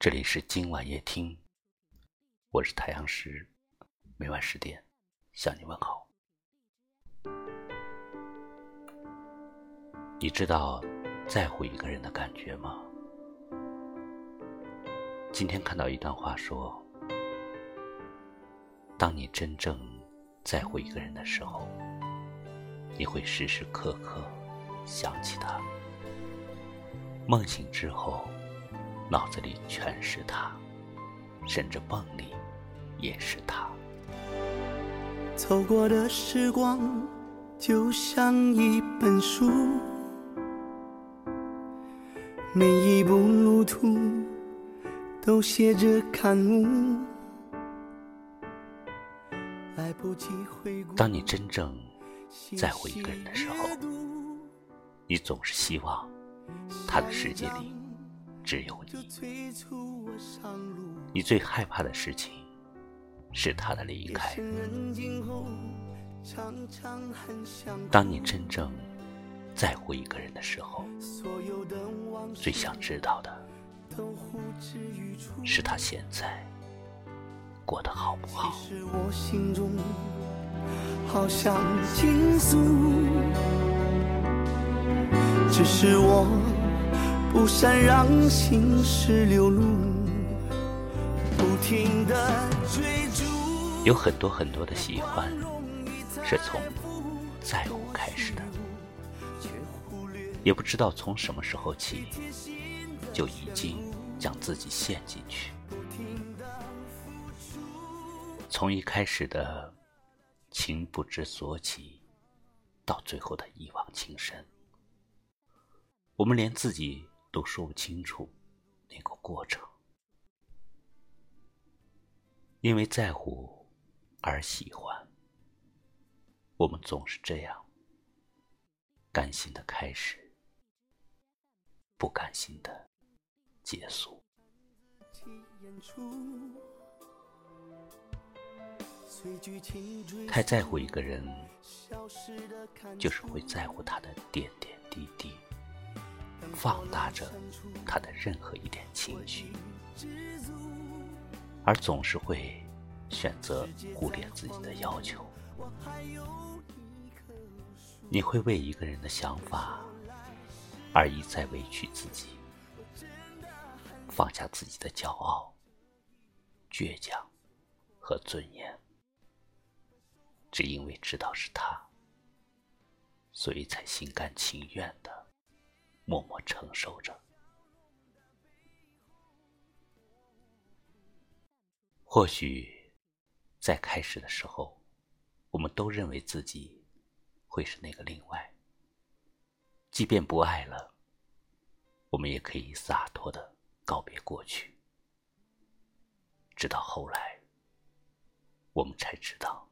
这里是今晚夜听，我是太阳石，每晚十点向你问好。你知道在乎一个人的感觉吗？今天看到一段话说：当你真正在乎一个人的时候，你会时时刻刻想起他，梦醒之后。脑子里全是他，甚至梦里也是他。走过的时光就像一本书，每一步路途都写着感悟。来不及回顾。当你真正在乎一个人的时候，你总是希望他的世界里。只有你，你最害怕的事情是他的离开。当你真正在乎一个人的时候，最想知道的是他现在过得好不好。只是我。不善让心事流露，不停的追逐。有很多很多的喜欢，是从在乎开始的，也不知道从什么时候起，就已经将自己陷进去。从一开始的情不知所起，到最后的一往情深，我们连自己。都说不清楚那个过程，因为在乎而喜欢，我们总是这样，甘心的开始，不甘心的结束。太在乎一个人，就是会在乎他的点点滴滴。放大着他的任何一点情绪，而总是会选择忽略自己的要求。你会为一个人的想法而一再委屈自己，放下自己的骄傲、倔强和尊严，只因为知道是他，所以才心甘情愿的。默默承受着。或许，在开始的时候，我们都认为自己会是那个另外。即便不爱了，我们也可以洒脱的告别过去。直到后来，我们才知道，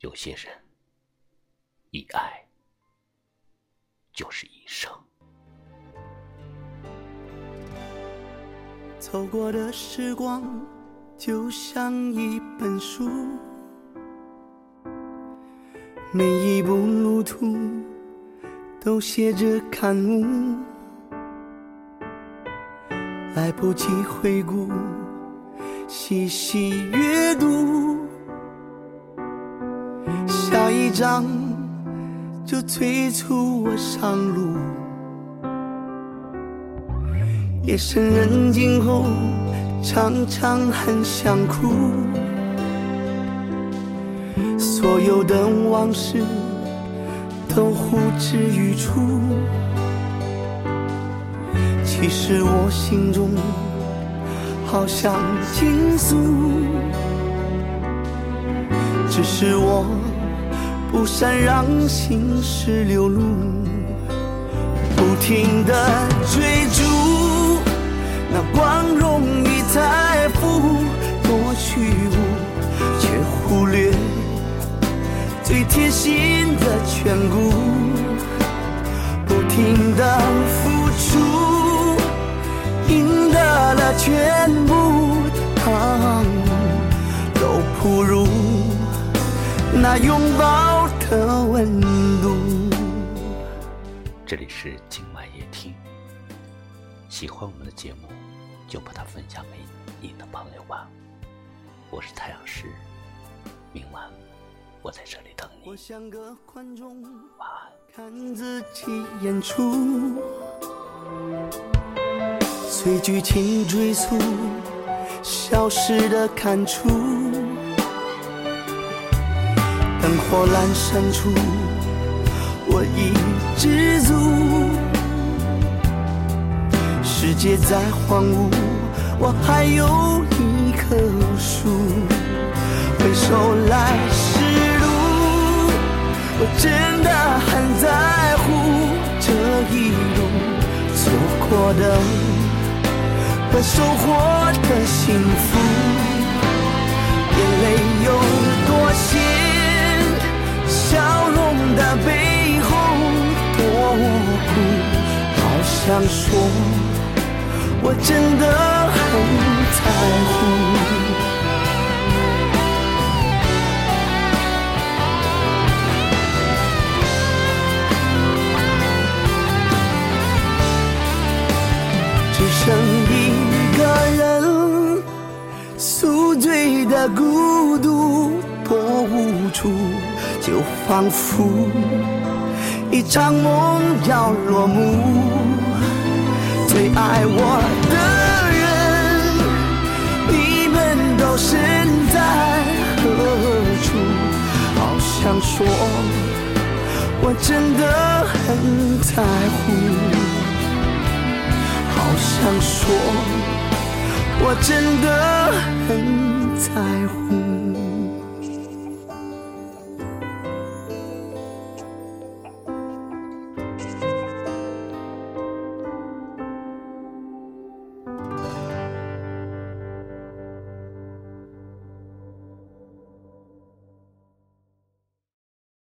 有些人一爱。就是一生。走过的时光就像一本书，每一步路途都写着感悟。来不及回顾，细细阅读，下一章。就催促我上路。夜深人静后，常常很想哭。所有的往事都呼之欲出。其实我心中好想倾诉，只是我。不善让心事流露，不停的追逐那光荣与财富，多虚无，却忽略最贴心的眷顾。不停的付出，赢得了全部，都不如那拥抱。的温度。这里是今晚夜听，喜欢我们的节目，就把它分享给你的朋友吧。我是太阳石，明晚我在这里等你。我像个观众，晚安。看自己演出，随剧情追溯，消失的看出，灯火阑珊处，我已知足。世界再荒芜，我还有一棵树。回首来时路，我真的很在乎这一路错过的和收获的幸福。我真的很在乎。只剩一个人，宿醉的孤独多无助，就仿佛一场梦要落幕。说，我真的很在乎。好想说，我真的很在乎。